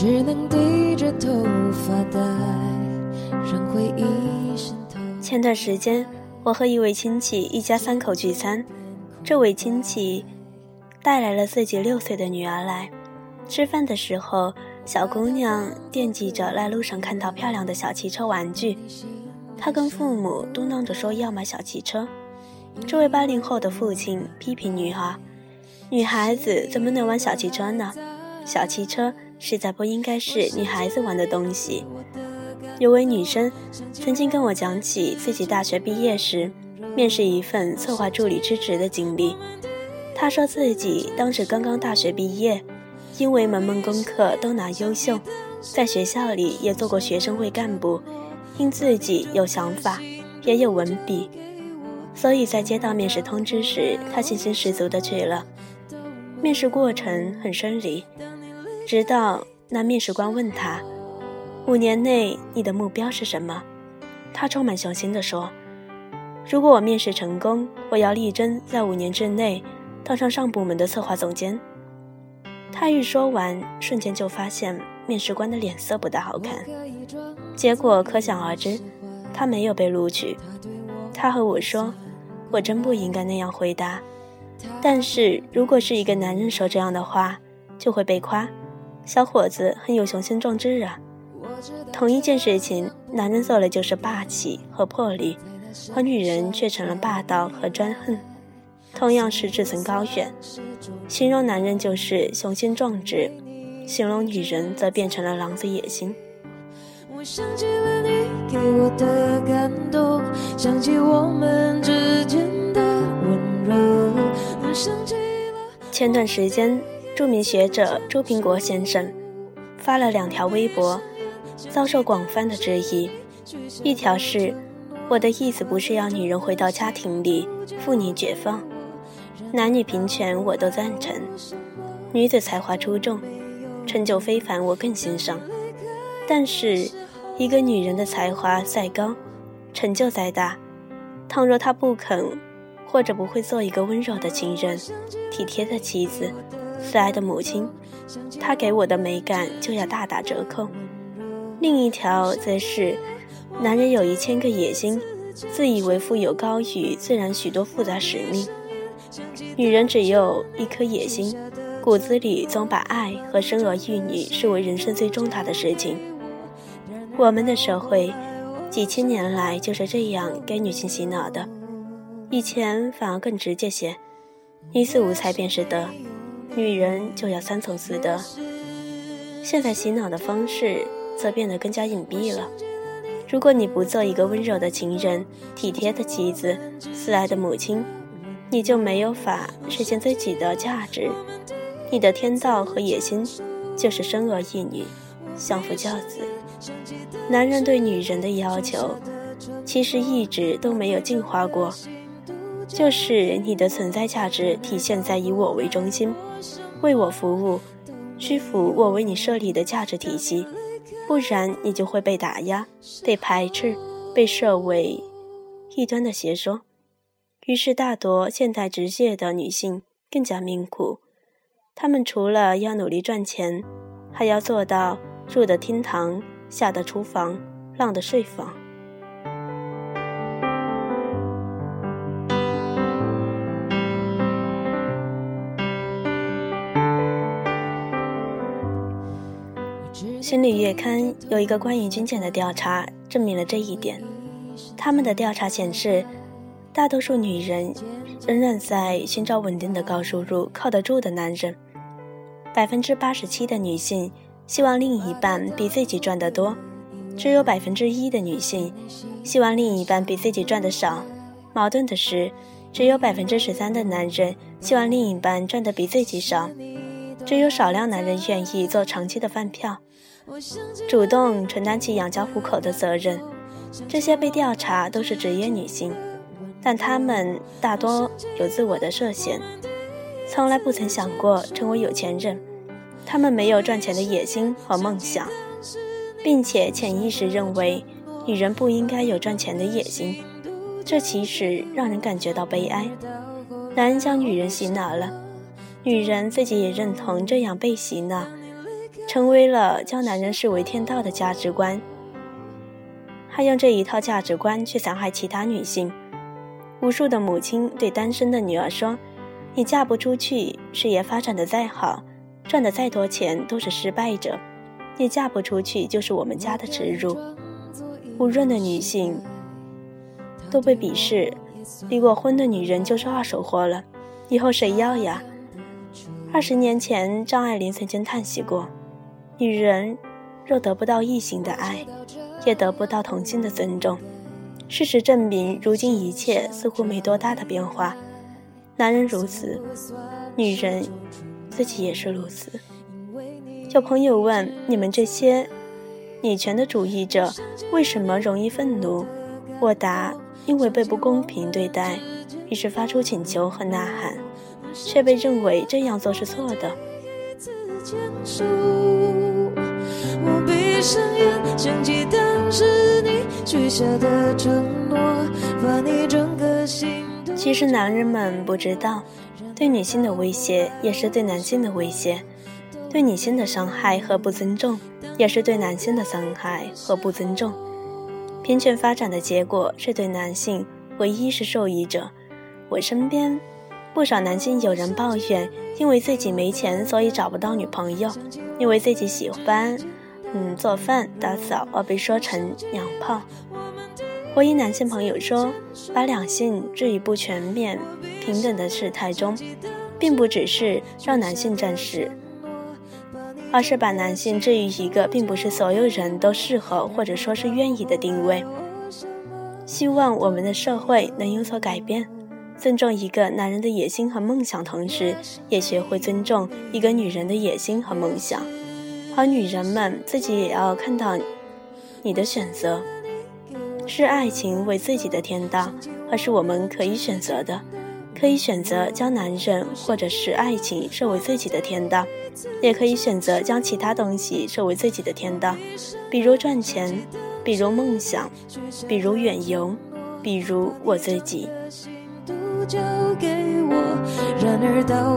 只能低着头发呆，让回忆渗透。前段时间，我和一位亲戚一家三口聚餐，这位亲戚带来了自己六岁的女儿来。吃饭的时候，小姑娘惦记着来路上看到漂亮的小汽车玩具，她跟父母嘟囔着说要买小汽车。这位八零后的父亲批评女儿：“女孩子怎么能玩小汽车呢？小汽车实在不应该是女孩子玩的东西。”有位女生曾经跟我讲起自己大学毕业时面试一份策划助理之职的经历。她说自己当时刚刚大学毕业。因为门门功课都拿优秀，在学校里也做过学生会干部，因自己有想法，也有文笔，所以在接到面试通知时，她信心十足的去了。面试过程很顺利，直到那面试官问他：“五年内你的目标是什么？”他充满雄心的说：“如果我面试成功，我要力争在五年之内当上上部门的策划总监。”他一说完，瞬间就发现面试官的脸色不大好看。结果可想而知，他没有被录取。他和我说：“我真不应该那样回答。但是如果是一个男人说这样的话，就会被夸，小伙子很有雄心壮志啊。同一件事情，男人做了就是霸气和魄力，而女人却成了霸道和专横。”同样是志存高远，形容男人就是雄心壮志，形容女人则变成了狼子野心。前段时间，著名学者周平国先生发了两条微博，遭受广泛的质疑。一条是：“我的意思不是要女人回到家庭里，妇女解放。”男女平权我都赞成，女子才华出众，成就非凡我更欣赏。但是，一个女人的才华再高，成就再大，倘若她不肯或者不会做一个温柔的情人、体贴的妻子、慈爱的母亲，她给我的美感就要大打折扣。另一条则是，男人有一千个野心，自以为富有高于自然许多复杂使命。女人只有一颗野心，骨子里总把爱和生儿育女视为人生最重大的事情。我们的社会几千年来就是这样给女性洗脑的，以前反而更直接些，女子无才便是德，女人就要三从四德。现在洗脑的方式则变得更加隐蔽了。如果你不做一个温柔的情人、体贴的妻子、慈爱的母亲，你就没有法实现自己的价值，你的天道和野心就是生儿育女、相夫教子。男人对女人的要求其实一直都没有进化过，就是你的存在价值体现在以我为中心，为我服务，屈服我为你设立的价值体系，不然你就会被打压、被排斥、被设为异端的邪说。于是，大多现代职业的女性更加命苦。她们除了要努力赚钱，还要做到入的厅堂、下得厨房、浪得睡房。心理月刊有一个关于军检的调查，证明了这一点。他们的调查显示。大多数女人仍然在寻找稳定的高收入、靠得住的男人。百分之八十七的女性希望另一半比自己赚得多，只有百分之一的女性希望另一半比自己赚得少。矛盾的是，只有百分之十三的男人希望另一半赚得比自己少，只有少量男人愿意做长期的饭票，主动承担起养家糊口的责任。这些被调查都是职业女性。但她们大多有自我的设限，从来不曾想过成为有钱人。她们没有赚钱的野心和梦想，并且潜意识认为女人不应该有赚钱的野心。这其实让人感觉到悲哀。男人将女人洗脑了，女人自己也认同这样被洗脑。成为了将男人视为天道的价值观，他用这一套价值观去残害其他女性。无数的母亲对单身的女儿说：“你嫁不出去，事业发展的再好，赚的再多钱都是失败者。你嫁不出去就是我们家的耻辱。”无论的女性都被鄙视，离过婚的女人就是二手货了，以后谁要呀？二十年前，张爱玲曾经叹息过：“女人若得不到异性的爱，也得不到同性的尊重。”事实证明，如今一切似乎没多大的变化。男人如此，女人自己也是如此。有朋友问：“你们这些女权的主义者为什么容易愤怒？”我答：“因为被不公平对待，于是发出请求和呐喊，却被认为这样做是错的。”想起当时你许下的承诺，把你整个心。其实男人们不知道，对女性的威胁也是对男性的威胁，对女性的伤害和不尊重，也是对男性的伤害和不尊重。平权发展的结果是对男性唯一是受益者。我身边不少男性有人抱怨，因为自己没钱，所以找不到女朋友；因为自己喜欢。嗯，做饭打扫而被说成娘炮。我一男性朋友说，把两性置于不全面平等的事态中，并不只是让男性占士，而是把男性置于一个并不是所有人都适合或者说是愿意的定位。希望我们的社会能有所改变，尊重一个男人的野心和梦想，同时也学会尊重一个女人的野心和梦想。而女人们自己也要看到，你的选择是爱情为自己的天道，还是我们可以选择的，可以选择将男人或者是爱情设为自己的天道，也可以选择将其他东西设为自己的天道，比如赚钱，比如梦想，比如远游，比如我自己。然而到